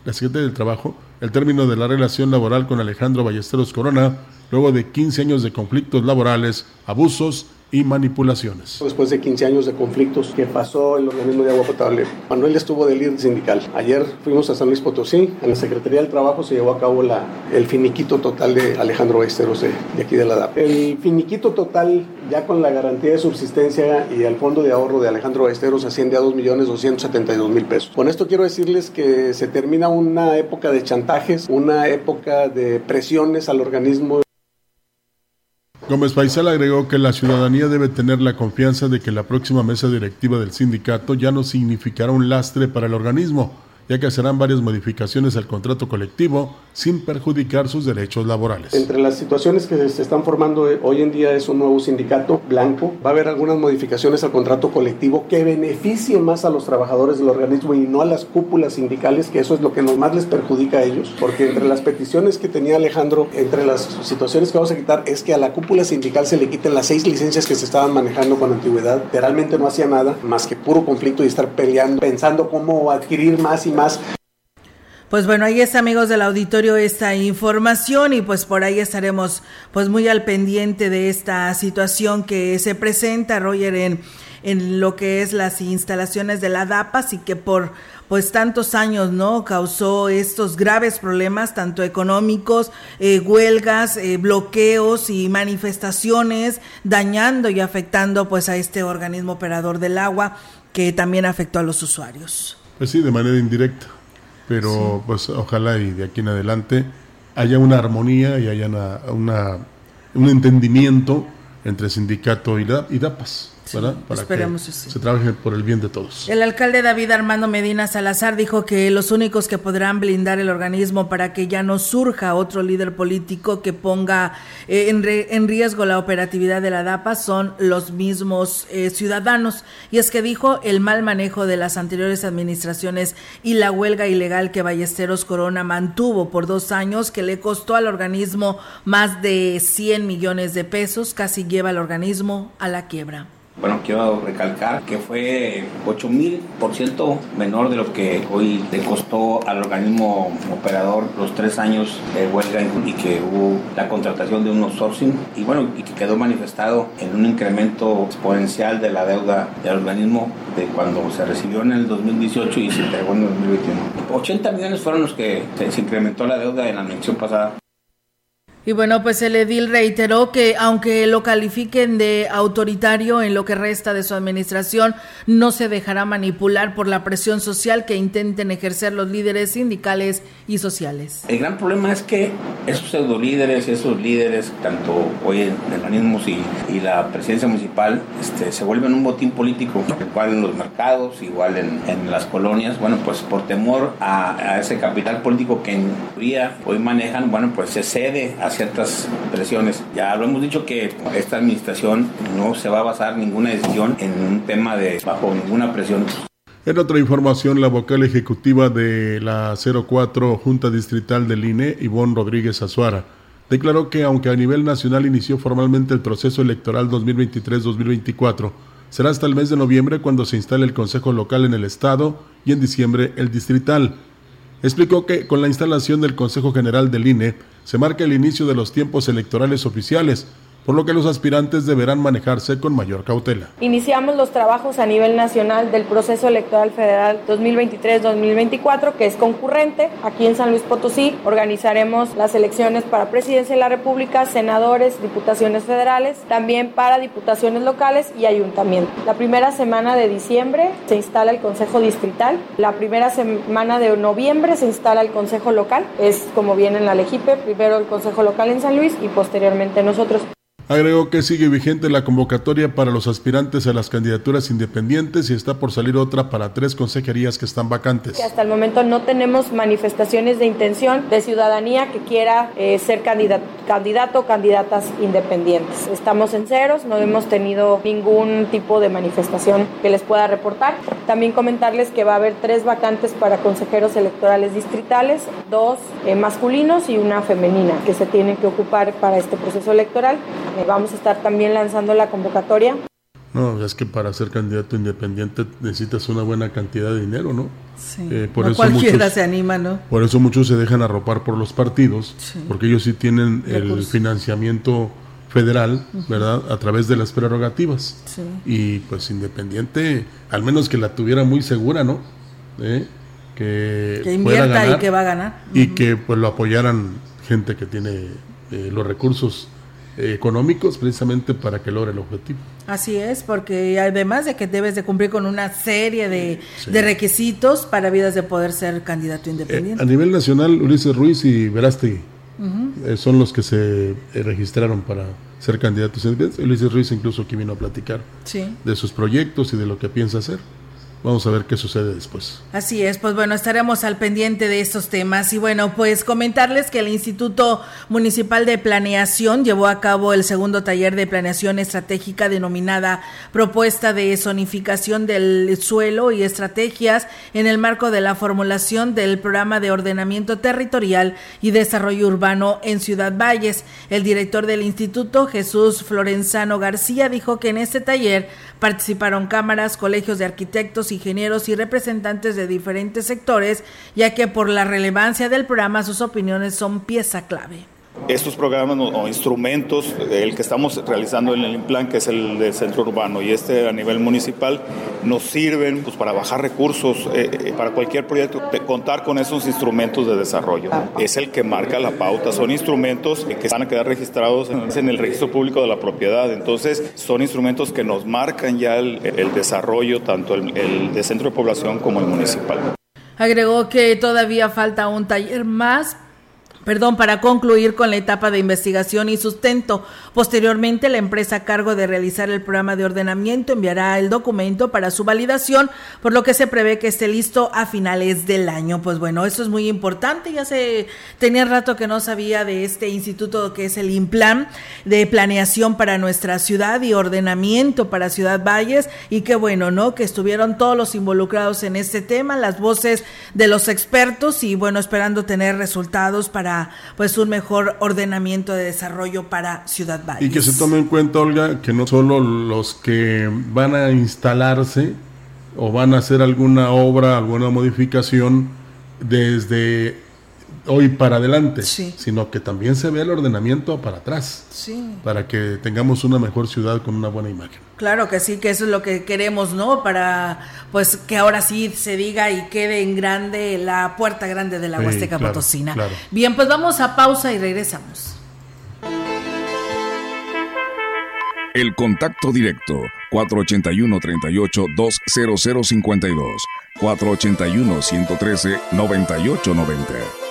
la Secretaría del Trabajo, el término de la relación laboral con Alejandro Ballesteros Corona, luego de 15 años de conflictos laborales, abusos y manipulaciones. Después de 15 años de conflictos que pasó el organismo de agua potable, Manuel estuvo de líder sindical. Ayer fuimos a San Luis Potosí, en la Secretaría del Trabajo se llevó a cabo la, el finiquito total de Alejandro Esteros de, aquí de la DAP. El finiquito total, ya con la garantía de subsistencia y el fondo de ahorro de Alejandro Esteros, asciende a 2.272.000 pesos. Con esto quiero decirles que se termina una época de chantajes, una época de presiones al organismo Gómez Faisal agregó que la ciudadanía debe tener la confianza de que la próxima mesa directiva del sindicato ya no significará un lastre para el organismo, ya que serán varias modificaciones al contrato colectivo sin perjudicar sus derechos laborales. Entre las situaciones que se están formando hoy en día es un nuevo sindicato blanco. Va a haber algunas modificaciones al contrato colectivo que beneficien más a los trabajadores del organismo y no a las cúpulas sindicales, que eso es lo que más les perjudica a ellos. Porque entre las peticiones que tenía Alejandro, entre las situaciones que vamos a quitar, es que a la cúpula sindical se le quiten las seis licencias que se estaban manejando con antigüedad. Literalmente no hacía nada más que puro conflicto y estar peleando, pensando cómo adquirir más y más pues bueno, ahí está amigos del auditorio esta información y pues por ahí estaremos pues muy al pendiente de esta situación que se presenta, Roger, en, en lo que es las instalaciones de la DAPAS y que por pues tantos años, ¿no? Causó estos graves problemas, tanto económicos, eh, huelgas, eh, bloqueos y manifestaciones, dañando y afectando pues a este organismo operador del agua que también afectó a los usuarios. Pues sí, de manera indirecta pero pues ojalá y de aquí en adelante haya una armonía y haya una, un entendimiento entre sindicato y, y DAPAS. Para que se trabaje por el bien de todos. El alcalde David Armando Medina Salazar dijo que los únicos que podrán blindar el organismo para que ya no surja otro líder político que ponga eh, en, riesgo la operatividad de la DAPA son los mismos eh, ciudadanos. Y es que dijo el mal manejo de las anteriores administraciones y la huelga ilegal que Ballesteros Corona mantuvo por dos años que le costó al organismo más de 100 millones de pesos, casi lleva al organismo a la quiebra. Bueno, quiero recalcar que fue 8.000% menor de lo que hoy le costó al organismo operador los tres años de huelga y que hubo la contratación de un outsourcing y bueno, y que quedó manifestado en un incremento exponencial de la deuda del organismo de cuando se recibió en el 2018 y se entregó en el 2021. 80 millones fueron los que se incrementó la deuda en la mención pasada y bueno, pues el edil reiteró que aunque lo califiquen de autoritario en lo que resta de su administración, no se dejará manipular por la presión social que intenten ejercer los líderes sindicales y sociales. El gran problema es que esos pseudo líderes, esos líderes, tanto hoy en organismos y, y la presidencia municipal, este, se vuelven un botín político, igual en los mercados, igual en, las colonias, bueno, pues por temor a, ese capital político que en hoy manejan, bueno, pues se cede a ciertas presiones. Ya lo hemos dicho que esta administración no se va a basar ninguna decisión en un tema de bajo ninguna presión. En otra información, la vocal ejecutiva de la 04 Junta Distrital del INE, Ivonne Rodríguez Azuara, declaró que aunque a nivel nacional inició formalmente el proceso electoral 2023-2024, será hasta el mes de noviembre cuando se instale el Consejo Local en el Estado y en diciembre el Distrital. Explicó que con la instalación del Consejo General del INE se marca el inicio de los tiempos electorales oficiales, por lo que los aspirantes deberán manejarse con mayor cautela. Iniciamos los trabajos a nivel nacional del proceso electoral federal 2023-2024, que es concurrente. Aquí en San Luis Potosí organizaremos las elecciones para presidencia de la República, senadores, diputaciones federales, también para diputaciones locales y ayuntamientos. La primera semana de diciembre se instala el Consejo Distrital. La primera semana de noviembre se instala el Consejo Local. Es como viene en la Legipe, primero el Consejo Local en San Luis y posteriormente nosotros. Agregó que sigue vigente la convocatoria para los aspirantes a las candidaturas independientes y está por salir otra para tres consejerías que están vacantes. hasta el momento no tenemos manifestaciones de intención de ciudadanía que quiera eh, ser candidato, candidato o candidatas independientes. Estamos en ceros, no hemos tenido ningún tipo de manifestación que les pueda reportar. También comentarles que va a haber tres vacantes para consejeros electorales distritales, dos eh, masculinos y una femenina que se tienen que ocupar para este proceso electoral. Eh, vamos a estar también lanzando la convocatoria. No, es que para ser candidato independiente necesitas una buena cantidad de dinero, ¿no? Sí. Eh, por eso cualquiera se anima, ¿no? Por eso muchos se dejan arropar por los partidos, porque ellos sí tienen el financiamiento federal, ¿verdad? A través de las prerrogativas. Sí. Y pues independiente, al menos que la tuviera muy segura, ¿no? ¿Eh? Que, que invierta y que va a ganar. Y que pues lo apoyaran gente que tiene los recursos económicos precisamente para que logre el objetivo. Así es, porque además de que debes de cumplir con una serie de, requisitos para vidas de poder ser candidato independiente. Eh, a nivel nacional, Ulises Ruiz y Verástegui eh, son los que se eh, registraron para ser candidatos. Luis Ruiz incluso aquí vino a platicar de sus proyectos y de lo que piensa hacer. Vamos a ver qué sucede después. Así es, pues bueno, estaremos al pendiente de estos temas. Y bueno, pues comentarles que el Instituto Municipal de Planeación llevó a cabo el segundo taller de planeación estratégica denominada Propuesta de Zonificación del Suelo y Estrategias en el marco de la formulación del Programa de Ordenamiento Territorial y Desarrollo Urbano en Ciudad Valles. El director del instituto, Jesús Florenzano García, dijo que en este taller Participaron cámaras, colegios de arquitectos, ingenieros y representantes de diferentes sectores, ya que por la relevancia del programa sus opiniones son pieza clave. Estos programas o instrumentos, el que estamos realizando en el plan, que es el del centro urbano, y este a nivel municipal, nos sirven pues, para bajar recursos, eh, eh, para cualquier proyecto, contar con esos instrumentos de desarrollo. Es el que marca la pauta, son instrumentos que van a quedar registrados en, el registro público de la propiedad, entonces son instrumentos que nos marcan ya el, desarrollo, tanto el, el de centro de población como el municipal. Agregó que todavía falta un taller más perdón, para concluir con la etapa de investigación y sustento. Posteriormente, la empresa a cargo de realizar el programa de ordenamiento enviará el documento para su validación, por lo que se prevé que esté listo a finales del año. Pues bueno, eso es muy importante. Ya se tenía rato que no sabía de este instituto que es el IMPLAN de planeación para nuestra ciudad y ordenamiento para Ciudad Valles y qué bueno, ¿no? Que estuvieron todos los involucrados en este tema, las voces de los expertos y bueno, esperando tener resultados para pues un mejor ordenamiento de desarrollo para Ciudad Valles. Y que se tome en cuenta, Olga, que no solo los que van a instalarse o van a hacer alguna obra, alguna modificación desde hoy para adelante, sino que también se vea el ordenamiento para atrás, para que tengamos una mejor ciudad con una buena imagen. Claro que sí, que eso es lo que queremos, ¿no? Para pues que ahora sí se diga y quede en grande la puerta grande de la Huasteca Potosina. Bien, pues vamos a pausa y regresamos. El contacto directo 481 38 20052 481 113 9890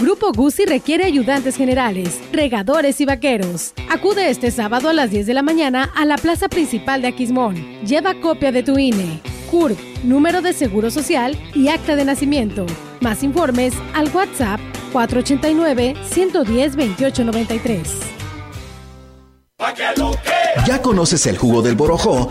Grupo Guzzi requiere ayudantes generales, regadores y vaqueros. Acude este sábado a las 10 de la mañana a la plaza principal de Aquismón. Lleva copia de tu INE. CURP, número de seguro social y acta de nacimiento. Más informes al WhatsApp 489 110 2893. ¿Ya conoces el jugo del borojó?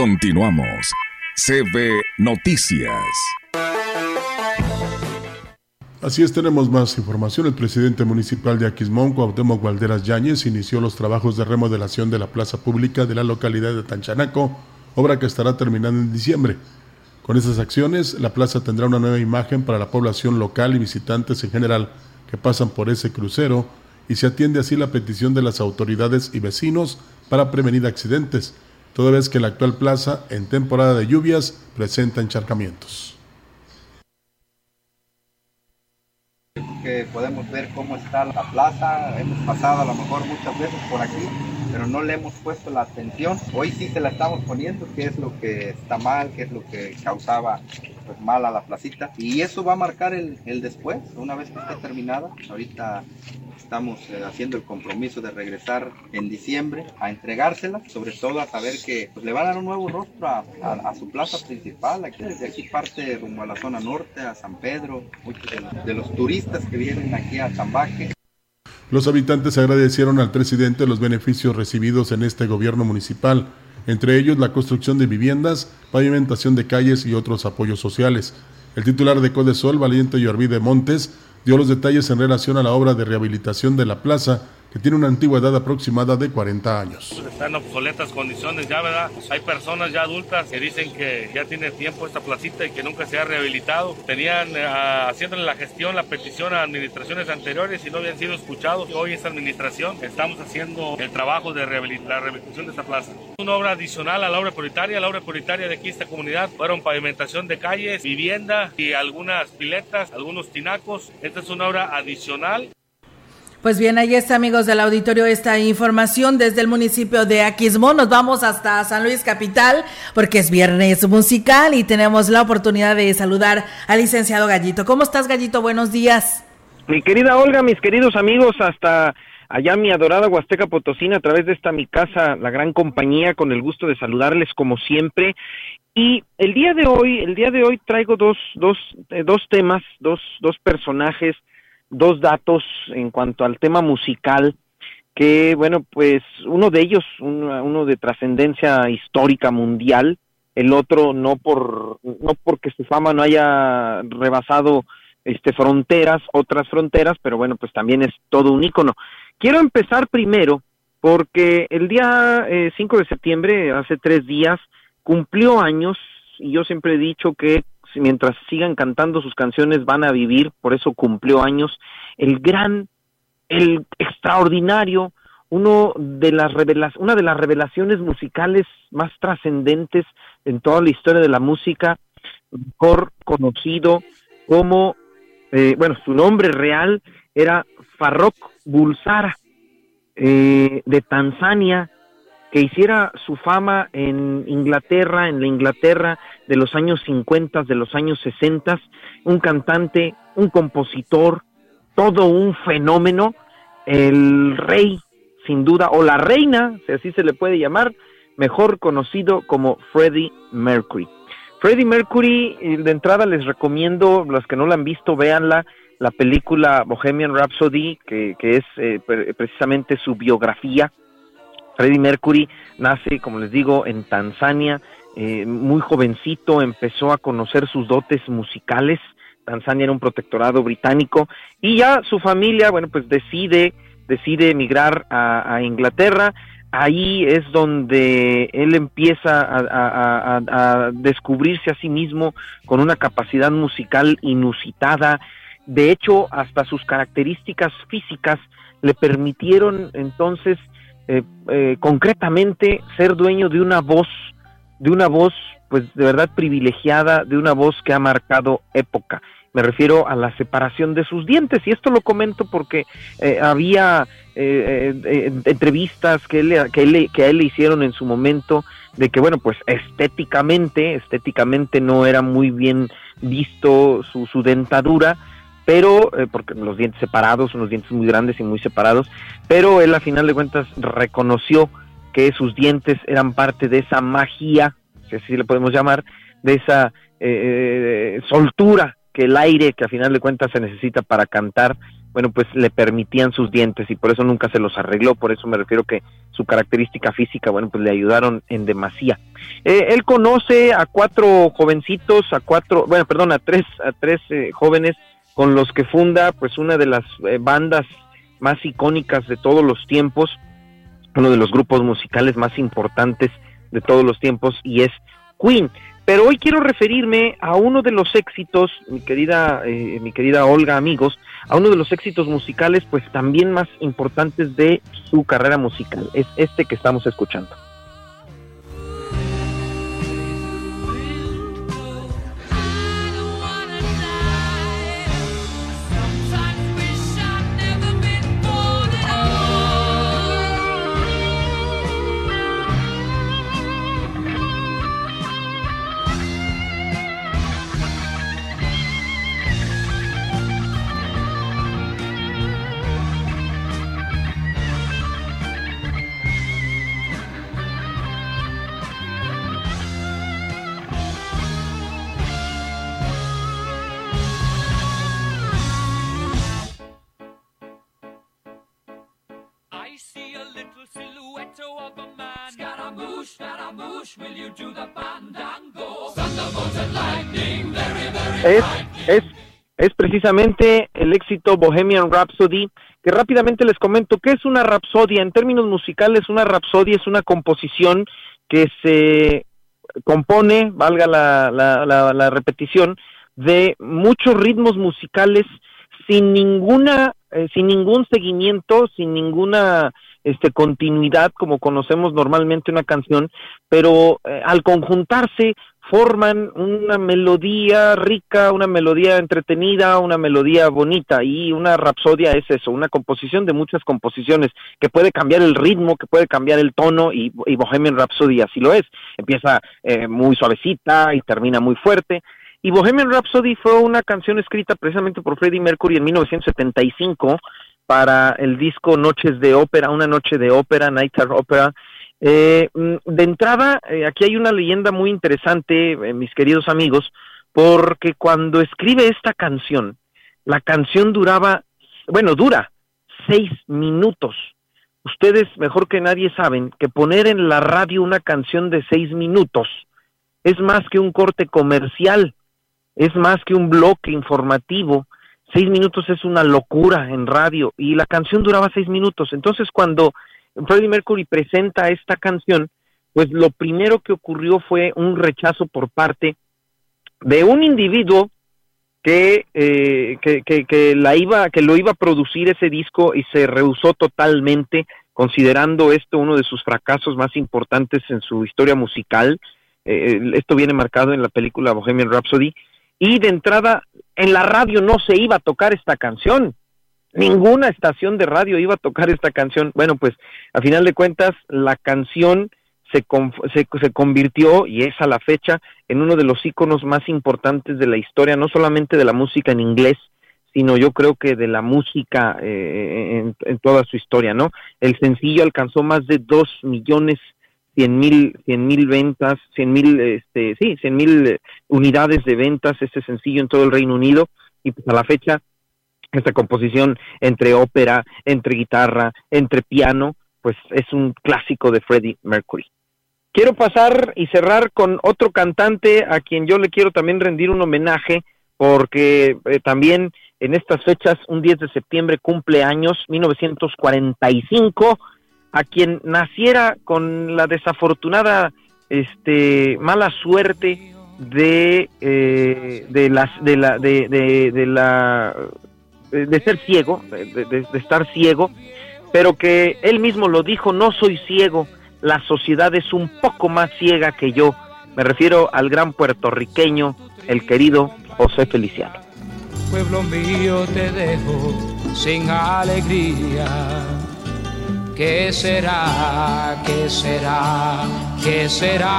Continuamos. CB Noticias. Así es, tenemos más información. El presidente municipal de Aquismón, Cuauhtémoc Valderas Yáñez, inició los trabajos de remodelación de la plaza pública de la localidad de Tanchanaco, obra que estará terminando en diciembre. Con esas acciones, la plaza tendrá una nueva imagen para la población local y visitantes en general que pasan por ese crucero y se atiende así la petición de las autoridades y vecinos para prevenir accidentes, toda vez que la actual plaza en temporada de lluvias presenta encharcamientos. podemos ver cómo está la plaza. Hemos pasado a lo mejor muchas veces por aquí, pero no le hemos puesto la atención. Hoy sí se la estamos poniendo, qué es lo que está mal, qué es lo que causaba pues, mal a la placita. Y eso va a marcar el, el después, una vez que esté terminada. Ahorita estamos eh, haciendo el compromiso de regresar en diciembre a entregársela, sobre todo a saber que pues, le va a dar un nuevo rostro a, a, su plaza principal, aquí desde aquí parte rumbo a la zona norte, a San Pedro, muchos de de los turistas que vienen aquí a Zambaque. Los habitantes agradecieron al presidente los beneficios recibidos en este gobierno municipal, entre ellos la construcción de viviendas, pavimentación de calles y otros apoyos sociales. El titular de Codesol, Valiente Yorvide Montes, dio los detalles en relación a la obra de rehabilitación de la plaza que tiene una antigüedad aproximada de 40 años. Está en obsoletas condiciones ya, ¿verdad? Hay personas ya adultas que dicen que ya tiene tiempo esta placita y que nunca se ha rehabilitado. Tenían uh, haciéndole la gestión, la petición a administraciones anteriores y no habían sido escuchados. Hoy esta administración estamos haciendo el trabajo de rehabilit la rehabilitación de esta plaza. Una obra adicional a la obra prioritaria. La obra prioritaria de aquí esta comunidad fueron pavimentación de calles, vivienda y algunas piletas, algunos tinacos. Esta es una obra adicional. Pues bien, ahí está, amigos del auditorio, esta información desde el municipio de Aquismón. Nos vamos hasta San Luis Capital porque es viernes musical y tenemos la oportunidad de saludar al licenciado Gallito. ¿Cómo estás, Gallito? Buenos días. Mi querida Olga, mis queridos amigos, hasta allá mi adorada Huasteca Potosina, a través de esta mi casa, la gran compañía, con el gusto de saludarles como siempre. Y el día de hoy, el día de hoy traigo dos, dos, eh, dos temas, dos, dos personajes dos datos en cuanto al tema musical que bueno pues uno de ellos uno, de trascendencia histórica mundial el otro no por no porque su fama no haya rebasado este fronteras otras fronteras pero bueno pues también es todo un ícono. Quiero empezar primero porque el día 5 eh, de septiembre hace tres días cumplió años y yo siempre he dicho que mientras sigan cantando sus canciones van a vivir, por eso cumplió años, el gran, el extraordinario, uno de las una de las revelaciones musicales más trascendentes en toda la historia de la música, mejor conocido como, eh, bueno, su nombre real era Farrokh Bulsara, eh, de Tanzania, que hiciera su fama en Inglaterra, en la Inglaterra de los años 50, de los años 60, un cantante, un compositor, todo un fenómeno, el rey, sin duda, o la reina, si así se le puede llamar, mejor conocido como Freddie Mercury. Freddie Mercury, eh, de entrada les recomiendo, los que no la han visto, véanla, la película Bohemian Rhapsody, que, que es eh, precisamente su biografía, Freddie Mercury nace, como les digo, en Tanzania, eh, muy jovencito, empezó a conocer sus dotes musicales. Tanzania era un protectorado británico y ya su familia, bueno, pues decide, decide emigrar a, Inglaterra. Ahí es donde él empieza a, a descubrirse a sí mismo con una capacidad musical inusitada. De hecho, hasta sus características físicas le permitieron entonces eh, eh, concretamente ser dueño de una voz, de una voz pues de verdad privilegiada, de una voz que ha marcado época. Me refiero a la separación de sus dientes y esto lo comento porque eh, había entrevistas que, él, que, él, que a él le hicieron en su momento de que bueno pues estéticamente, estéticamente no era muy bien visto su, su dentadura pero eh, porque los dientes separados, unos dientes muy grandes y muy separados, pero él a final de cuentas reconoció que sus dientes eran parte de esa magia, si así le podemos llamar, de esa eh, eh, soltura que el aire que a final de cuentas se necesita para cantar, bueno, pues le permitían sus dientes y por eso nunca se los arregló, por eso me refiero que su característica física, bueno, pues le ayudaron en demasía. él conoce a cuatro jovencitos, a cuatro, bueno, perdón, a tres, a tres jóvenes con los que funda pues una de las eh, bandas más icónicas de todos los tiempos, uno de los grupos musicales más importantes de todos los tiempos y es Queen. Pero hoy quiero referirme a uno de los éxitos, mi querida, eh, mi querida Olga, amigos, a uno de los éxitos musicales, pues también más importantes de su carrera musical. Es este que estamos escuchando. Es, es, es precisamente el éxito Bohemian Rhapsody, que rápidamente les comento que es una rapsodia. En términos musicales, una rapsodia es una composición que se compone, valga la, la, la, repetición, de muchos ritmos musicales sin ninguna, eh, sin ningún seguimiento, sin ninguna este continuidad como conocemos normalmente una canción, pero eh, al conjuntarse forman una melodía rica, una melodía entretenida, una melodía bonita y una rapsodia es eso, una composición de muchas composiciones que puede cambiar el ritmo, que puede cambiar el tono y, Bohemian Rhapsody así lo es, empieza eh, muy suavecita y termina muy fuerte. Y Bohemian Rhapsody fue una canción escrita precisamente por Freddie Mercury en 1975 para el disco Noches de Ópera, una noche de ópera, Night Opera, eh, mm, de entrada, eh, aquí hay una leyenda muy interesante, eh, mis queridos amigos, porque cuando escribe esta canción, la canción duraba, bueno, dura seis minutos. Ustedes mejor que nadie saben que poner en la radio una canción de seis minutos es más que un corte comercial, es más que un bloque informativo. Seis minutos es una locura en radio y la canción duraba seis minutos. Entonces cuando Freddie Mercury presenta esta canción, pues lo primero que ocurrió fue un rechazo por parte de un individuo que, eh, que, que, la iba, que lo iba a producir ese disco y se rehusó totalmente, considerando esto uno de sus fracasos más importantes en su historia musical. Eh, esto viene marcado en la película Bohemian Rhapsody. Y de entrada, en la radio no se iba a tocar esta canción ninguna estación de radio iba a tocar esta canción. Bueno, pues a final de cuentas la canción se, se, se, convirtió, y es a la fecha, en uno de los íconos más importantes de la historia, no solamente de la música en inglés, sino yo creo que de la música eh, en, toda su historia, ¿no? El sencillo alcanzó más de dos millones cien mil, cien mil ventas, cien mil, este, sí, cien mil unidades de ventas, este sencillo en todo el Reino Unido, y pues a la fecha esta composición entre ópera, entre guitarra, entre piano, pues es un clásico de Freddie Mercury. Quiero pasar y cerrar con otro cantante a quien yo le quiero también rendir un homenaje porque eh, también en estas fechas, un 10 de septiembre, cumple años, 1945, a quien naciera con la desafortunada este, mala suerte de, eh, de, las, de, la, de, de la de ser ciego, de, estar ciego, pero que él mismo lo dijo, no soy ciego, la sociedad es un poco más ciega que yo. Me refiero al gran puertorriqueño, el querido José Feliciano. Pueblo mío, te dejo sin alegría. ¿Qué será? ¿Qué será? ¿Qué será?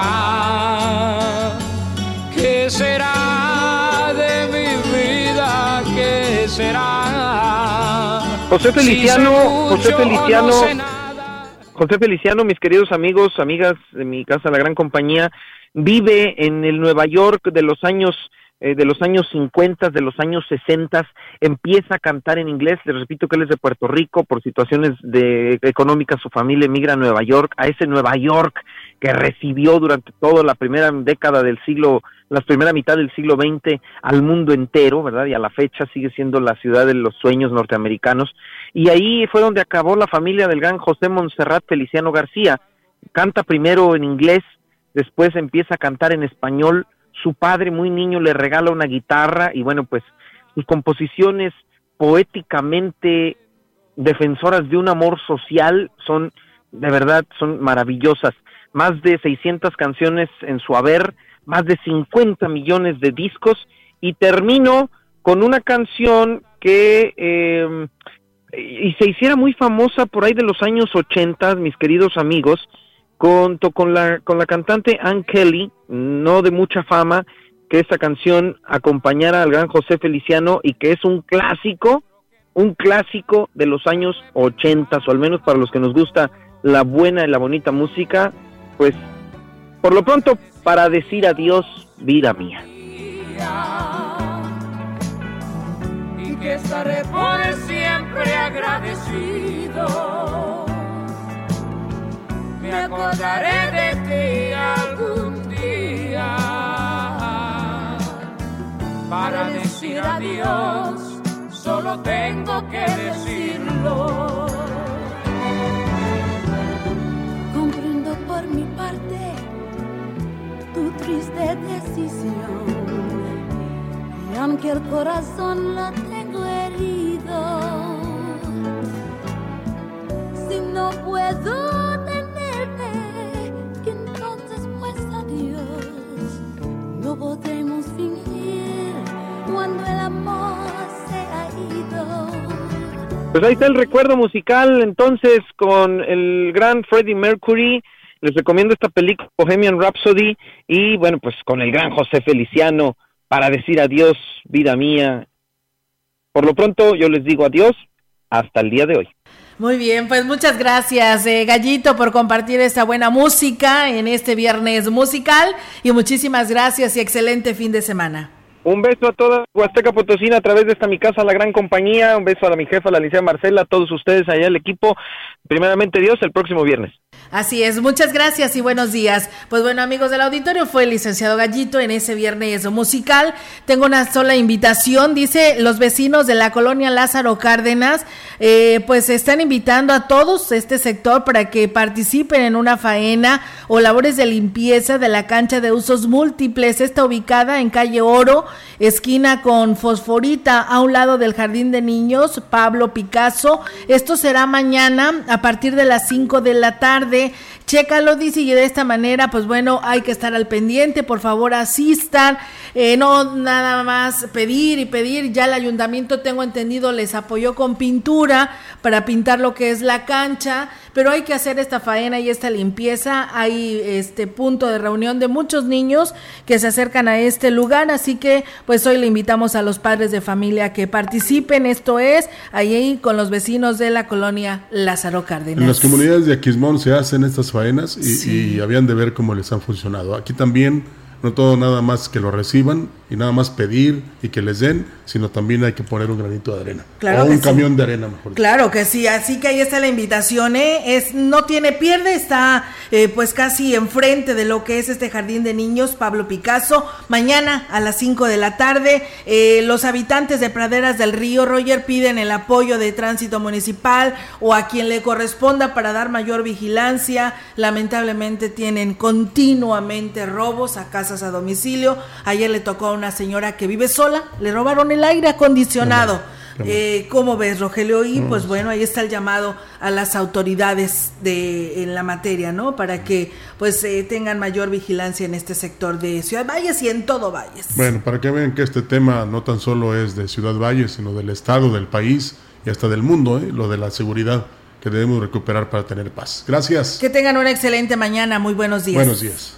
¿Qué será de mi vida? ¿Qué será? José Feliciano, José Feliciano, José Feliciano, mis queridos amigos, amigas de mi casa, la gran compañía, vive en el Nueva York de los años eh, de los años 50, de los años 60, empieza a cantar en inglés, les repito que él es de Puerto Rico, por situaciones de económicas su familia emigra a Nueva York, a ese Nueva York que recibió durante toda la primera década del siglo, la primera mitad del siglo XX al mundo entero, ¿verdad? Y a la fecha sigue siendo la ciudad de los sueños norteamericanos. Y ahí fue donde acabó la familia del gran José Montserrat Feliciano García. Canta primero en inglés, después empieza a cantar en español. Su padre, muy niño, le regala una guitarra y bueno, pues sus composiciones poéticamente defensoras de un amor social son, de verdad, son maravillosas. Más de 600 canciones en su haber, más de 50 millones de discos y termino con una canción que eh, y se hiciera muy famosa por ahí de los años 80, mis queridos amigos, junto con la, con la cantante Ann Kelly, no de mucha fama, que esta canción acompañara al gran José Feliciano y que es un clásico, un clásico de los años 80, o al menos para los que nos gusta la buena y la bonita música, pues por lo pronto para decir adiós, vida mía. Y que estaré por siempre agradecido. Me acordaré de ti algún día para decir adiós. Solo tengo que decirlo. mi parte tu triste decisión. Y aunque el corazón lo tengo herido, si no puedo No podemos fingir cuando el amor se ha ido. Pues ahí está el recuerdo musical entonces con el gran Freddie Mercury les recomiendo esta película Bohemian Rhapsody y bueno, pues con el gran José Feliciano para decir adiós, vida mía. Por lo pronto yo les digo adiós hasta el día de hoy. Muy bien, pues muchas gracias, eh, Gallito, por compartir esta buena música en este viernes musical y muchísimas gracias y excelente fin de semana. Un beso a toda Huasteca Potosina a través de esta mi casa, la gran compañía. Un beso a mi jefa, la licenciada Marcela, a todos ustedes allá, el equipo. Primeramente Dios, el próximo viernes. Así es, muchas gracias y buenos días. Pues bueno, amigos del auditorio, fue el licenciado Gallito en ese viernes musical. Tengo una sola invitación, dice los vecinos de la colonia Lázaro Cárdenas, eh, pues están invitando a todos este sector para que participen en una faena o labores de limpieza de la cancha de usos múltiples. Está ubicada en calle Oro, esquina con Fosforita, a un lado del Jardín de Niños, Pablo Picasso. Esto será mañana a partir de las 5 de la tarde tarde Chécalo, dice, y de esta manera, pues bueno, hay que estar al pendiente, por favor asistan, eh, no nada más pedir y pedir, ya el ayuntamiento, tengo entendido, les apoyó con pintura para pintar lo que es la cancha, pero hay que hacer esta faena y esta limpieza, hay este punto de reunión de muchos niños que se acercan a este lugar, así que pues hoy le invitamos a los padres de familia que participen, esto es, ahí con los vecinos de la colonia Lázaro Cárdenas. En las comunidades de Aquismón se hacen estas faenas y, y habían de ver cómo les han funcionado. Aquí también no todo nada más que lo reciban y nada más pedir y que les den, sino también hay que poner un granito de arena. o un camión de arena, mejor. Claro que sí, así que ahí está la invitación, ¿eh? Es, no tiene pierde, está eh, pues casi enfrente de lo que es este jardín de niños, Pablo Picasso. Mañana a las 5 de la tarde, eh, los habitantes de Praderas del Río, Roger, piden el apoyo de tránsito municipal o a quien le corresponda para dar mayor vigilancia. Lamentablemente tienen continuamente robos a casas a domicilio. Ayer le tocó a una señora que vive sola, le robaron el aire acondicionado. Eh, ¿Cómo ves, Rogelio? Y pues bueno, ahí está el llamado a las autoridades de en la materia, ¿no? Para que pues eh, tengan mayor vigilancia en este sector de Ciudad Valles y en todo Valles. Bueno, para que vean que este tema no tan solo es de Ciudad Valles, sino del Estado, del país y hasta del mundo, ¿eh? lo de la seguridad que debemos recuperar para tener paz. Gracias. Que tengan una excelente mañana. Muy buenos días. Buenos días.